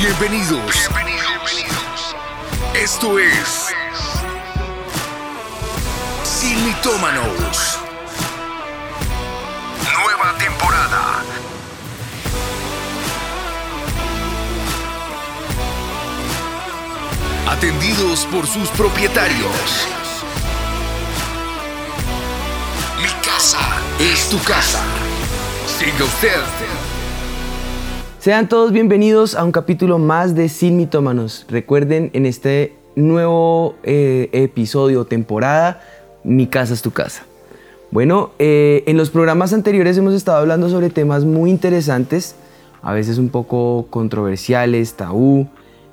Bienvenidos. Bienvenidos. Esto es Sin Mitómanos. Nueva temporada. Atendidos por sus propietarios. Mi casa es tu casa. Siga usted. Sean todos bienvenidos a un capítulo más de Sin Mitómanos. Recuerden en este nuevo eh, episodio, temporada, Mi casa es tu casa. Bueno, eh, en los programas anteriores hemos estado hablando sobre temas muy interesantes, a veces un poco controversiales, tabú,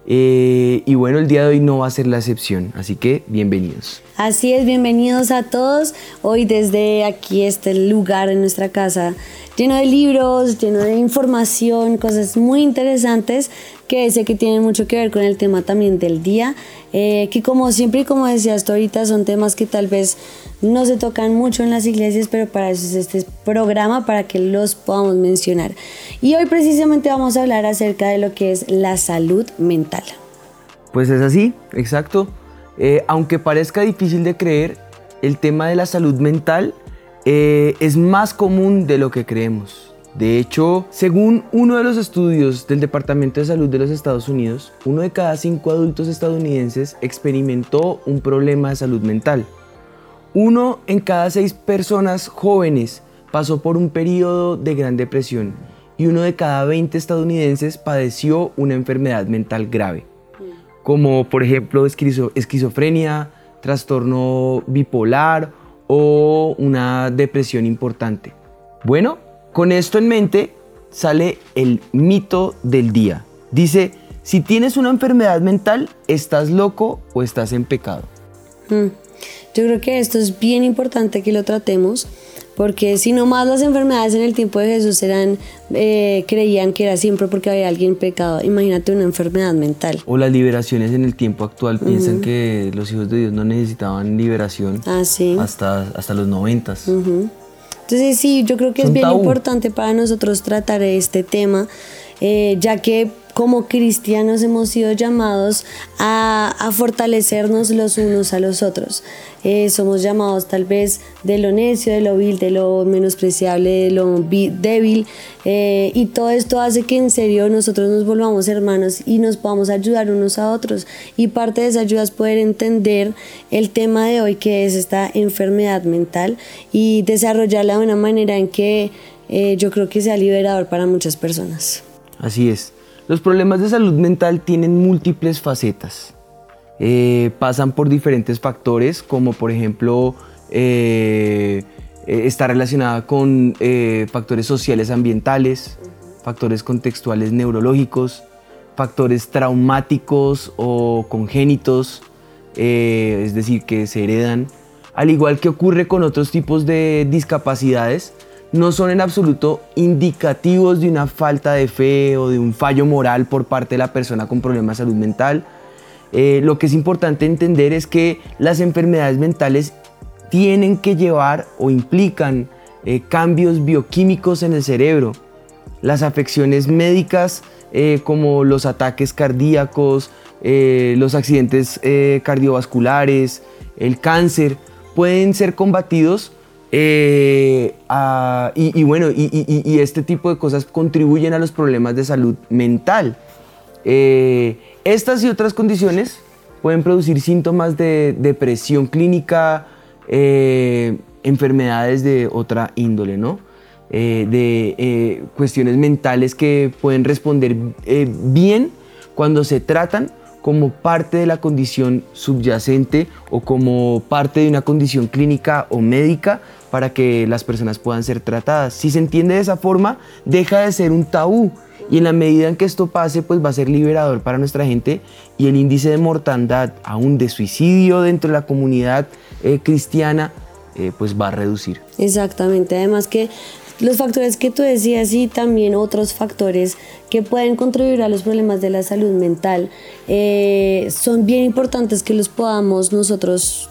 eh, y bueno, el día de hoy no va a ser la excepción, así que bienvenidos. Así es, bienvenidos a todos. Hoy desde aquí, este lugar en nuestra casa, lleno de libros, lleno de información, cosas muy interesantes que sé que tienen mucho que ver con el tema también del día, eh, que como siempre y como decías tú ahorita son temas que tal vez no se tocan mucho en las iglesias, pero para eso es este programa, para que los podamos mencionar. Y hoy precisamente vamos a hablar acerca de lo que es la salud mental. Pues es así, exacto. Eh, aunque parezca difícil de creer, el tema de la salud mental eh, es más común de lo que creemos. De hecho, según uno de los estudios del Departamento de Salud de los Estados Unidos, uno de cada cinco adultos estadounidenses experimentó un problema de salud mental. Uno en cada seis personas jóvenes pasó por un periodo de gran depresión y uno de cada 20 estadounidenses padeció una enfermedad mental grave, como por ejemplo esquizofrenia, trastorno bipolar o una depresión importante. Bueno, con esto en mente sale el mito del día. Dice, si tienes una enfermedad mental, estás loco o estás en pecado. Mm. Yo creo que esto es bien importante que lo tratemos, porque si no más las enfermedades en el tiempo de Jesús eran, eh, creían que era siempre porque había alguien pecado, imagínate una enfermedad mental. O las liberaciones en el tiempo actual piensan que los hijos de Dios no necesitaban liberación ah, hasta, hasta los noventas. Entonces sí, yo creo que es bien importante para nosotros tratar este tema, eh, ya que como cristianos hemos sido llamados a, fortalecernos los unos a los otros. Eh, somos llamados tal vez de lo necio, de lo vil, de lo menospreciable, de lo débil. Eh, y todo esto hace que en serio nosotros nos volvamos hermanos y nos podamos ayudar unos a otros. Y parte de esa ayuda es poder entender el tema de hoy que es esta enfermedad mental y desarrollarla de una manera en que eh, yo creo que sea liberador para muchas personas. Así es. Los problemas de salud mental tienen múltiples facetas. Eh, pasan por diferentes factores, como por ejemplo eh, eh, está relacionada con factores sociales ambientales, factores contextuales neurológicos, factores traumáticos o congénitos, es decir, que se heredan, al igual que ocurre con otros tipos de discapacidades, no son en absoluto indicativos de una falta de fe o de un fallo moral por parte de la persona con problemas de salud mental. Eh, lo que es importante entender es que las enfermedades mentales tienen que llevar o implican eh, cambios bioquímicos en el cerebro. Las afecciones médicas eh, como los ataques cardíacos, los accidentes cardiovasculares, el cáncer, pueden ser combatidos eh, y, bueno, y, este tipo de cosas contribuyen a los problemas de salud mental. Eh, estas y otras condiciones pueden producir síntomas de depresión clínica, eh, enfermedades de otra índole, ¿no? de cuestiones mentales que pueden responder bien cuando se tratan como parte de la condición subyacente o como parte de una condición clínica o médica para que las personas puedan ser tratadas. Si se entiende de esa forma, deja de ser un tabú y en la medida en que esto pase, pues va a ser liberador para nuestra gente y el índice de mortandad, aún de suicidio dentro de la comunidad eh, cristiana, eh, pues va a reducir. Exactamente, además que los factores que tú decías y también otros factores que pueden contribuir a los problemas de la salud mental eh, son bien importantes que los podamos nosotros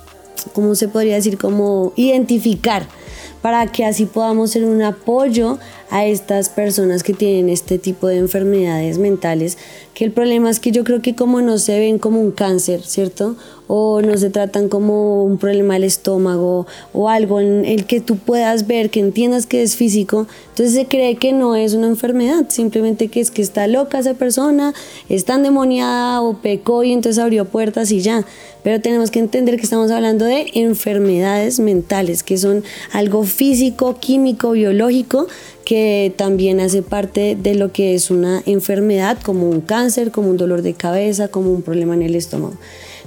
¿cómo se podría decir? Como identificar para que así podamos ser un apoyo a estas personas que tienen este tipo de enfermedades mentales, que el problema es que yo creo que como no se ven como un cáncer, ¿cierto? O no se tratan como un problema del estómago o algo en el que tú puedas ver, que entiendas que es físico, entonces se cree que no es una enfermedad, simplemente que es que está loca esa persona, está endemoniada o pecó y entonces abrió puertas y ya. Pero tenemos que entender que estamos hablando de enfermedades mentales, que son algo físico, químico, biológico, que también hace parte de lo que es una enfermedad, como un cáncer, como un dolor de cabeza, como un problema en el estómago.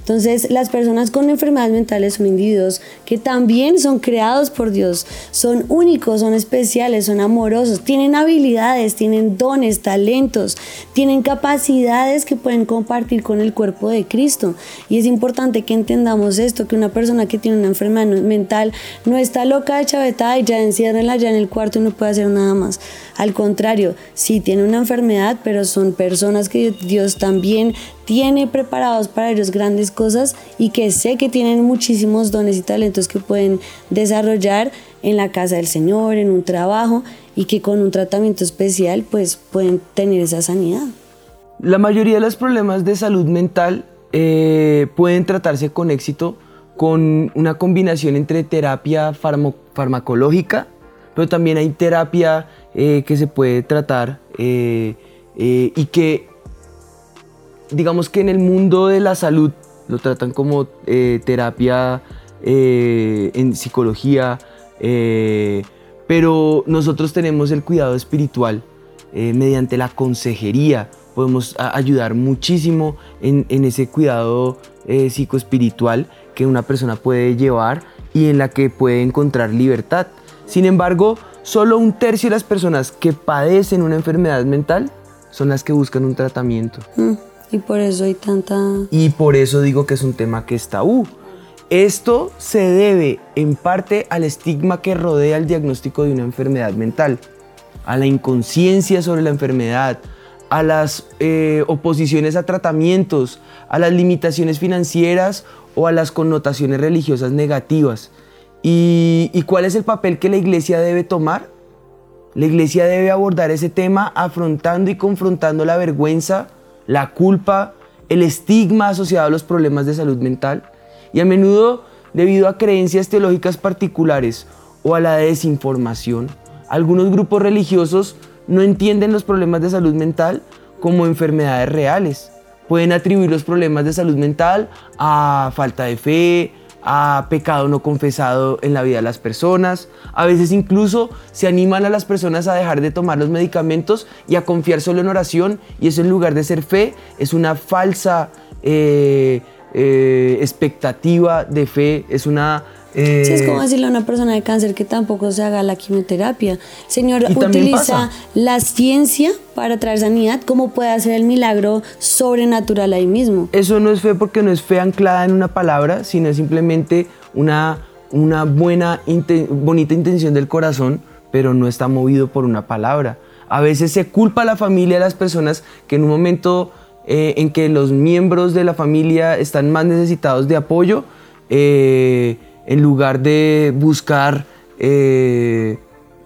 Entonces, las personas con enfermedades mentales son individuos que también son creados por Dios, son únicos, son especiales, son amorosos, tienen habilidades, tienen dones, talentos, tienen capacidades que pueden compartir con el cuerpo de Cristo. Y es importante que entendamos esto, que una persona que tiene una enfermedad mental no está loca de chavetada y ya enciérrenla ya en el cuarto y no puede hacer nada más. Al contrario, sí tiene una enfermedad, pero son personas que Dios también tiene preparados para ellos grandes cosas y que sé que tienen muchísimos dones y talentos que pueden desarrollar en la casa del Señor, en un trabajo y que con un tratamiento especial pues pueden tener esa sanidad. La mayoría de los problemas de salud mental eh, pueden tratarse con éxito con una combinación entre terapia farmacológica, pero también hay terapia eh, que se puede tratar eh, y que digamos que en el mundo de la salud lo tratan como eh, terapia eh, en psicología, eh, pero nosotros tenemos el cuidado espiritual mediante la consejería. Podemos ayudar muchísimo en, ese cuidado psicoespiritual que una persona puede llevar y en la que puede encontrar libertad. Sin embargo, solo un tercio de las personas que padecen una enfermedad mental son las que buscan un tratamiento. Mm. Y por eso hay tanta... Y por eso digo que es un tema que es tabú. Esto se debe en parte al estigma que rodea el diagnóstico de una enfermedad mental, a la inconsciencia sobre la enfermedad, a las eh, oposiciones a tratamientos, a las limitaciones financieras o a las connotaciones religiosas negativas. ¿Y, ¿Y cuál es el papel que la iglesia debe tomar? La iglesia debe abordar ese tema afrontando y confrontando la vergüenza, la culpa, el estigma asociado a los problemas de salud mental y a menudo debido a creencias teológicas particulares o a la desinformación. Algunos grupos religiosos no entienden los problemas de salud mental como enfermedades reales. Pueden atribuir los problemas de salud mental a falta de fe, a pecado no confesado en la vida de las personas. A veces incluso se animan a las personas a dejar de tomar los medicamentos y a confiar solo en oración y eso en lugar de ser fe es una falsa eh, eh, expectativa de fe, es una sí, es como eh, decirle a una persona de cáncer que tampoco se haga la quimioterapia. Señor, utiliza la ciencia para traer sanidad, ¿cómo puede hacer el milagro sobrenatural ahí mismo? Eso no es fe porque no es fe anclada en una palabra, sino simplemente una, una buena, bonita intención del corazón, pero no está movido por una palabra. A veces se culpa a la familia de las personas que en un momento eh, en que los miembros de la familia están más necesitados de apoyo, eh, en lugar de buscar eh,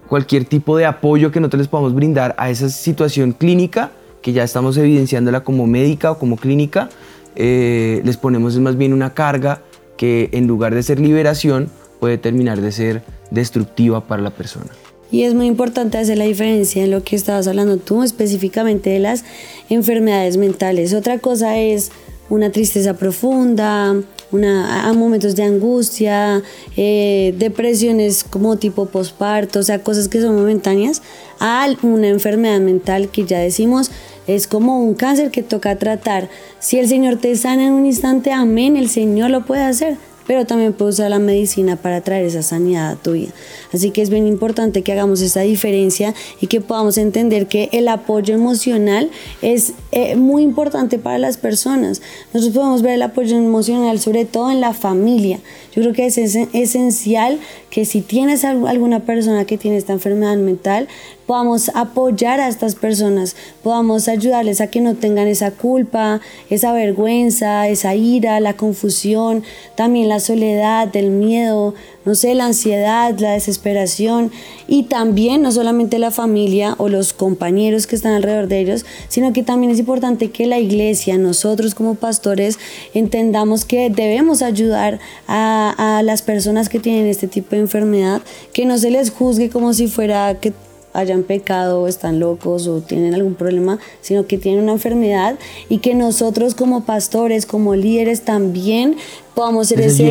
cualquier tipo de apoyo que nosotros les podamos brindar a esa situación clínica, que ya estamos evidenciándola como médica o como clínica, eh, les ponemos más bien una carga que en lugar de ser liberación puede terminar de ser destructiva para la persona. Y es muy importante hacer la diferencia en lo que estabas hablando tú específicamente de las enfermedades mentales. Otra cosa es una tristeza profunda, una, a momentos de angustia, eh, depresiones como tipo posparto, o sea, cosas que son momentáneas, a una enfermedad mental que ya decimos es como un cáncer que toca tratar. Si el Señor te sana en un instante, amén, el Señor lo puede hacer pero también puede usar la medicina para traer esa sanidad a tu vida. Así que es bien importante que hagamos esa diferencia y que podamos entender que el apoyo emocional es eh, muy importante para las personas. Nosotros podemos ver el apoyo emocional sobre todo en la familia. Yo creo que es esencial que si tienes alguna persona que tiene esta enfermedad mental, podamos apoyar a estas personas, podamos ayudarles a que no tengan esa culpa, esa vergüenza, esa ira, la confusión, también la soledad, el miedo, no sé, la ansiedad, la desesperación y también no solamente la familia o los compañeros que están alrededor de ellos, sino que también es importante que la iglesia, nosotros como pastores, entendamos que debemos ayudar a, a las personas que tienen este tipo de enfermedad, que no se les juzgue como si fuera que hayan pecado o están locos o tienen algún problema, sino que tienen una enfermedad y que nosotros como pastores, como líderes también podamos ser ese,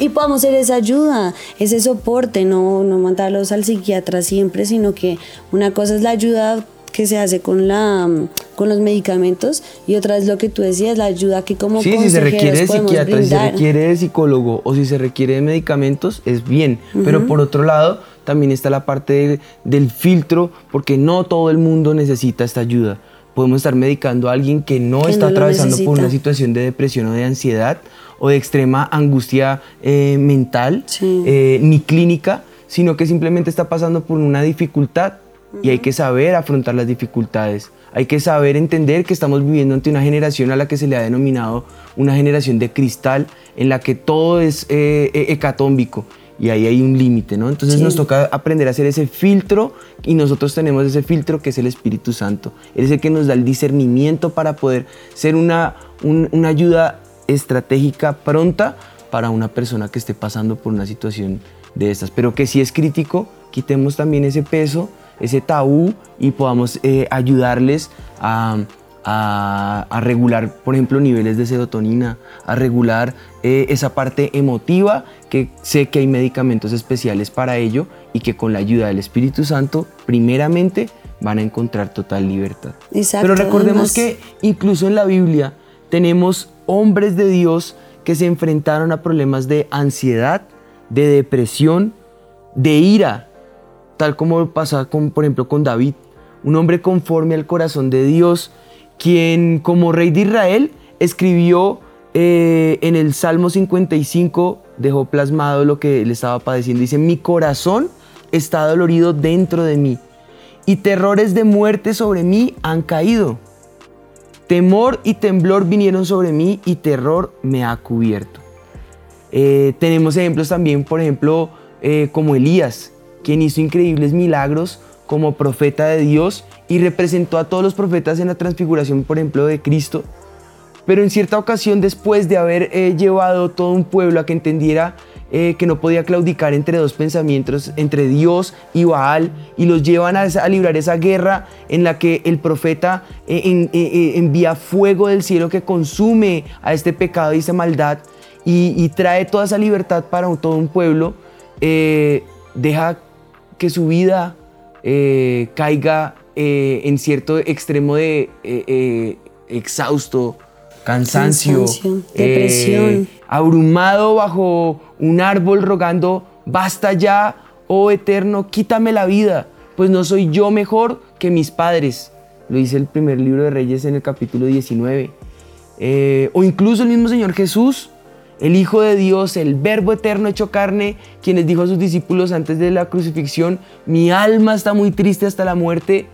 y podamos ser esa ayuda, ese soporte, no, no mandarlos al psiquiatra siempre, sino que una cosa es la ayuda que se hace con la con los medicamentos y otra es lo que tú decías, la ayuda que como Sí, si se requiere de psiquiatra, si se requiere de psicólogo o si se requiere de medicamentos, es bien, pero por otro lado, también está la parte del filtro, porque no todo el mundo necesita esta ayuda. Podemos estar medicando a alguien que no está atravesando por una situación de depresión o de ansiedad o de extrema angustia eh, mental eh, ni clínica, sino que simplemente está pasando por una dificultad y hay que saber afrontar las dificultades. Hay que saber entender que estamos viviendo ante una generación a la que se le ha denominado una generación de cristal, en la que todo es eh, hecatómbico y ahí hay un límite, ¿no? Entonces nos toca aprender a hacer ese filtro y nosotros tenemos ese filtro que es el Espíritu Santo. Él es el que nos da el discernimiento para poder ser una, una ayuda estratégica pronta para una persona que esté pasando por una situación de estas. Pero que si es crítico, quitemos también ese peso, ese tabú y podamos eh, ayudarles a a, regular, por ejemplo, niveles de serotonina, a regular eh, esa parte emotiva, que sé que hay medicamentos especiales para ello y que con la ayuda del Espíritu Santo, primeramente, van a encontrar total libertad. Pero recordemos que incluso en la Biblia tenemos hombres de Dios que se enfrentaron a problemas de ansiedad, de depresión, de ira, tal como pasa con, por ejemplo, con David, un hombre conforme al corazón de Dios, quien como rey de Israel escribió eh, en el Salmo 55, dejó plasmado lo que él estaba padeciendo. Dice, mi corazón está dolorido dentro de mí y terrores de muerte sobre mí han caído. Temor y temblor vinieron sobre mí y terror me ha cubierto. Eh, tenemos ejemplos también, por ejemplo, eh, como Elías, quien hizo increíbles milagros como profeta de Dios y representó a todos los profetas en la transfiguración, por ejemplo, de Cristo. Pero en cierta ocasión, después de haber eh, llevado todo un pueblo a que entendiera eh, que no podía claudicar entre dos pensamientos, entre Dios y Baal, y los llevan a, librar esa guerra en la que el profeta eh, envía fuego del cielo que consume a este pecado y esa maldad y, trae toda esa libertad para todo un pueblo, deja que su vida caiga eh, en cierto extremo de eh, eh, exhausto, cansancio, depresión. abrumado bajo un árbol rogando, basta ya, oh eterno, quítame la vida, pues no soy yo mejor que mis padres. Lo dice el primer libro de Reyes en el capítulo 19. o incluso el mismo Señor Jesús, el Hijo de Dios, el Verbo eterno hecho carne, quien les dijo a sus discípulos antes de la crucifixión, mi alma está muy triste hasta la muerte,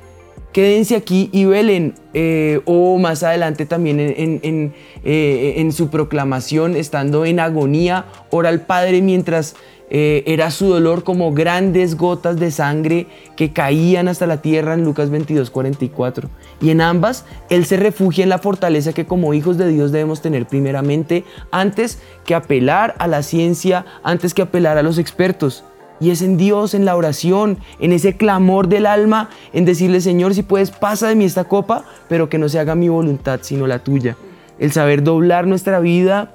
quédense aquí y velen. Eh, o más adelante también en, eh, en, su proclamación, estando en agonía, ora al Padre mientras eh, era su dolor como grandes gotas de sangre que caían hasta la tierra en Lucas 22, 44. Y en ambas, Él se refugia en la fortaleza que como hijos de Dios debemos tener primeramente antes que apelar a la ciencia, antes que apelar a los expertos. Y es en Dios, en la oración, en ese clamor del alma, en decirle, Señor, si puedes, pasa de mí esta copa, pero que no se haga mi voluntad, sino la tuya. El saber doblar nuestra vida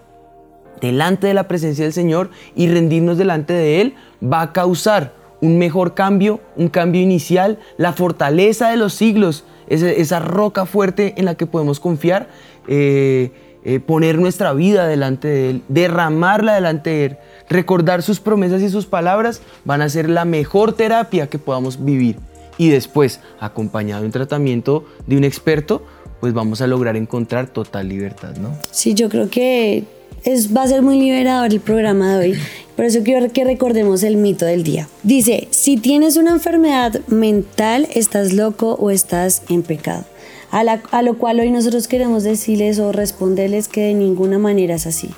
delante de la presencia del Señor y rendirnos delante de Él va a causar un mejor cambio, un cambio inicial, la fortaleza de los siglos, esa, roca fuerte en la que podemos confiar, eh, eh, poner nuestra vida delante de Él, derramarla delante de Él recordar sus promesas y sus palabras van a ser la mejor terapia que podamos vivir. Y después, acompañado de un tratamiento de un experto, pues vamos a lograr encontrar total libertad, ¿no? Sí, yo creo que es, va a ser muy liberador el programa de hoy. Por eso quiero que recordemos el mito del día. Dice, si tienes una enfermedad mental, estás loco o estás en pecado. a, lo cual hoy nosotros queremos decirles o responderles que de ninguna manera es así.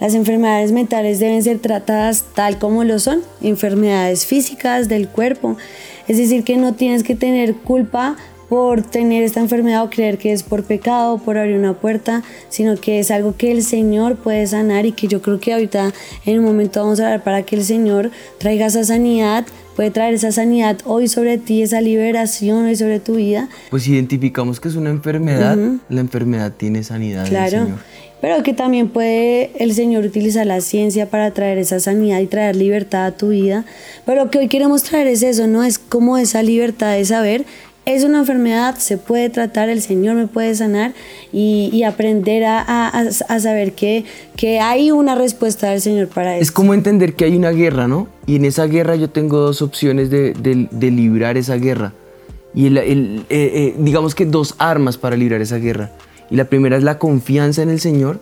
Las enfermedades mentales deben ser tratadas tal como lo son, enfermedades físicas del cuerpo. Es decir, que no tienes que tener culpa por tener esta enfermedad o creer que es por pecado, por abrir una puerta, sino que es algo que el Señor puede sanar y que yo creo que ahorita en un momento vamos a hablar para que el Señor traiga esa sanidad, puede traer esa sanidad hoy sobre ti, esa liberación hoy sobre tu vida. Pues identificamos que es una enfermedad, la enfermedad tiene sanidad. Claro. Pero que también puede el Señor utilizar la ciencia para traer esa sanidad y traer libertad a tu vida. Pero lo que hoy queremos traer es eso, ¿no? Es como esa libertad de saber es una enfermedad, se puede tratar, el Señor me puede sanar y, aprender a, saber que, que, hay una respuesta del Señor para eso. Es como entender que hay una guerra, ¿no? Y en esa guerra yo tengo dos opciones de, librar esa guerra. Y el, eh, eh, digamos que dos armas para librar esa guerra. Y la primera es la confianza en el Señor,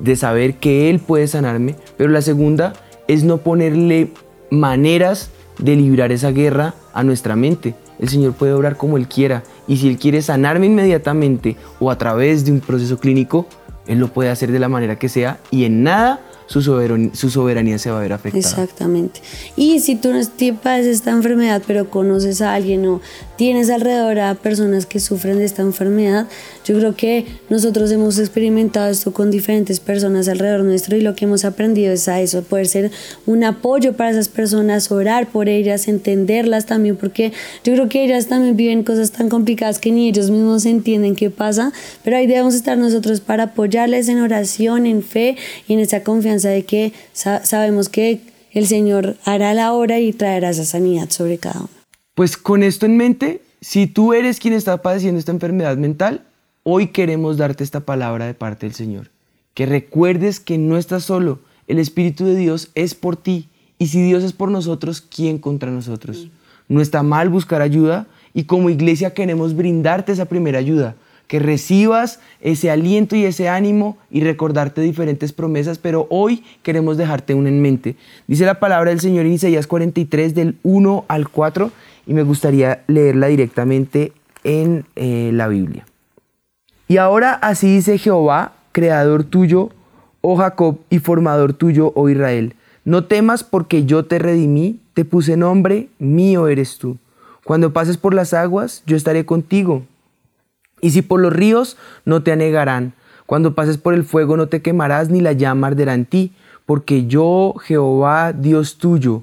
de saber que Él puede sanarme. Pero la segunda es no ponerle maneras de librar esa guerra a nuestra mente el Señor puede obrar como Él quiera. Y si Él quiere sanarme inmediatamente o a través de un proceso clínico, Él lo puede hacer de la manera que sea y en nada su soberanía, su soberanía se va a ver afectada. Exactamente. Y si tú no padeces esta enfermedad, pero conoces a alguien o tienes alrededor a personas que sufren de esta enfermedad, yo creo que nosotros hemos experimentado esto con diferentes personas alrededor nuestro y lo que hemos aprendido es a eso, poder ser un apoyo para esas personas, orar por ellas, entenderlas también, porque yo creo que ellas también viven cosas tan complicadas que ni ellos mismos entienden qué pasa, pero ahí debemos estar nosotros para apoyarles en oración, en fe y en esa confianza de que sabemos que el Señor hará la obra y traerá esa sanidad sobre cada uno. Pues con esto en mente, si tú eres quien está padeciendo esta enfermedad mental, hoy queremos darte esta palabra de parte del Señor. Que recuerdes que no estás solo, el Espíritu de Dios es por ti. Y si Dios es por nosotros, ¿quién contra nosotros? No está mal buscar ayuda y como iglesia queremos brindarte esa primera ayuda que recibas ese aliento y ese ánimo y recordarte diferentes promesas, pero hoy queremos dejarte una en mente. Dice la palabra del Señor en Isaías 43 del 1 al 4 y me gustaría leerla directamente en eh, la Biblia. Y ahora así dice Jehová, creador tuyo, oh Jacob, y formador tuyo, oh Israel. No temas porque yo te redimí, te puse nombre, mío eres tú. Cuando pases por las aguas, yo estaré contigo y si por los ríos, no te anegarán. Cuando pases por el fuego, no te quemarás, ni la llama arderá en ti. Porque yo, Jehová, Dios tuyo,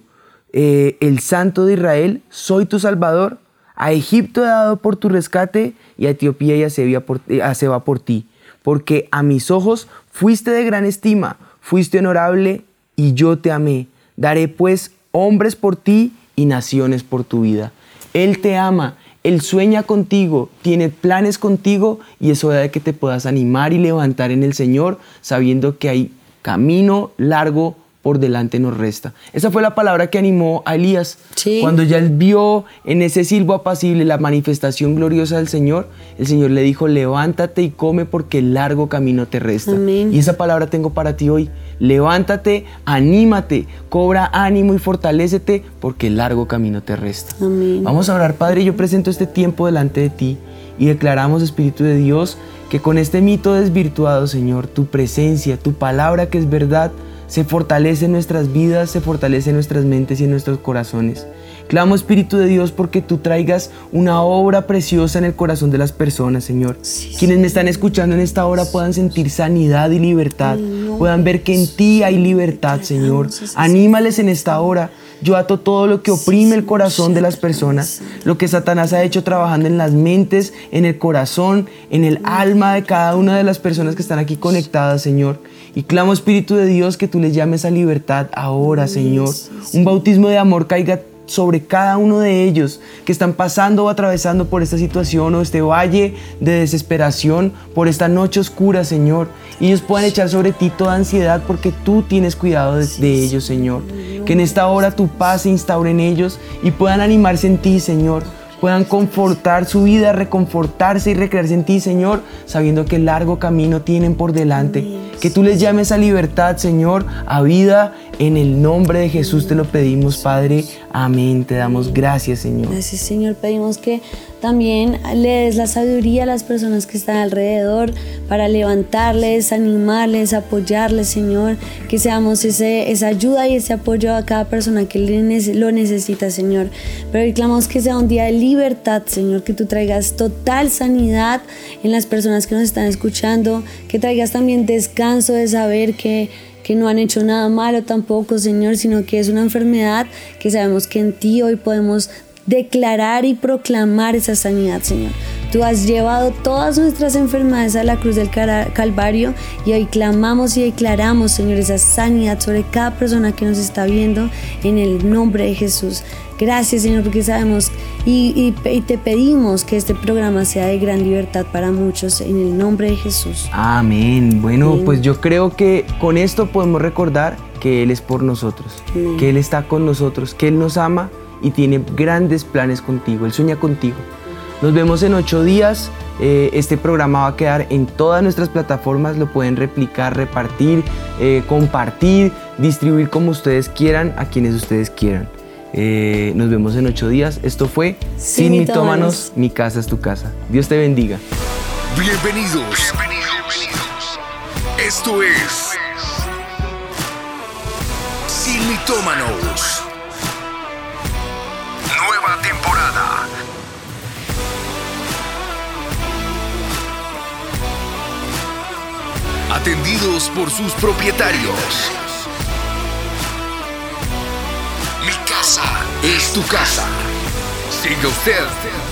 eh, el Santo de Israel, soy tu Salvador. A Egipto he dado por tu rescate, y a Etiopía y a Seba por, eh, a por ti. Porque a mis ojos fuiste de gran estima, fuiste honorable, y yo te amé. Daré pues hombres por ti y naciones por tu vida. Él te ama él sueña contigo, tiene planes contigo y es hora de que te puedas animar y levantar en el Señor sabiendo que hay camino largo por delante nos resta. Esa fue la palabra que animó a Elías. Cuando ya él vio en ese silbo apacible la manifestación gloriosa del Señor, el Señor le dijo, levántate y come porque el largo camino te resta. Y esa palabra tengo para ti hoy. Levántate, anímate, cobra ánimo y fortalécete porque el largo camino te resta. Vamos a orar, Padre, yo presento este tiempo delante de ti y declaramos, Espíritu de Dios, que con este mito desvirtuado, Señor, tu presencia, tu palabra que es verdad, se fortalece en nuestras vidas, se fortalece en nuestras mentes y en nuestros corazones. Clamo Espíritu de Dios porque tú traigas una obra preciosa en el corazón de las personas, Señor. Quienes me están escuchando en esta hora puedan sentir sanidad y libertad, puedan ver que en ti hay libertad, Señor. Anímales en esta hora. Yo ato todo lo que oprime el corazón de las personas, lo que Satanás ha hecho trabajando en las mentes, en el corazón, en el alma de cada una de las personas que están aquí conectadas, Señor. Y clamo, Espíritu de Dios, que tú les llames a libertad ahora, Señor. Un bautismo de amor caiga sobre cada uno de ellos que están pasando o atravesando por esta situación o este valle de desesperación, por esta noche oscura, Señor. Y ellos puedan echar sobre ti toda ansiedad porque tú tienes cuidado de, de ellos, Señor. Que en esta hora tu paz se instaure en ellos y puedan animarse en ti, Señor puedan confortar su vida, reconfortarse y recrearse en ti, Señor, sabiendo que largo camino tienen por delante. Que tú les llames a libertad, Señor, a vida. En el nombre de Jesús te lo pedimos, Padre. Amén. Te damos gracias, Señor. Gracias, Señor. Pedimos que también le des la sabiduría a las personas que están alrededor para levantarles, animarles, apoyarles, Señor. Que seamos ese, esa ayuda y ese apoyo a cada persona que lo necesita, Señor. Pero hoy clamamos que sea un día de libertad, Señor. Que tú traigas total sanidad en las personas que nos están escuchando. Que traigas también descanso de saber que que no han hecho nada malo tampoco, Señor, sino que es una enfermedad que sabemos que en ti hoy podemos declarar y proclamar esa sanidad, Señor. Tú has llevado todas nuestras enfermedades a la cruz del Calvario y hoy clamamos y declaramos, Señor, esa sanidad sobre cada persona que nos está viendo en el nombre de Jesús. Gracias, Señor, porque sabemos y, te pedimos que este programa sea de gran libertad para muchos en el nombre de Jesús. Amén. Bueno, pues yo creo que con esto podemos recordar que Él es por nosotros, que Él está con nosotros, que Él nos ama y tiene grandes planes contigo. Él sueña contigo. Nos vemos en ocho días. Eh, este programa va a quedar en todas nuestras plataformas. Lo pueden replicar, repartir, eh, compartir, distribuir como ustedes quieran, a quienes ustedes quieran. Eh, nos vemos en ocho días. Esto fue Sin, mitómanos, mi casa es tu casa. Dios te bendiga. Bienvenidos. Bienvenidos. Esto es Sin mitómanos. Atendidos por sus propietarios. Mi casa es tu casa. Siga usted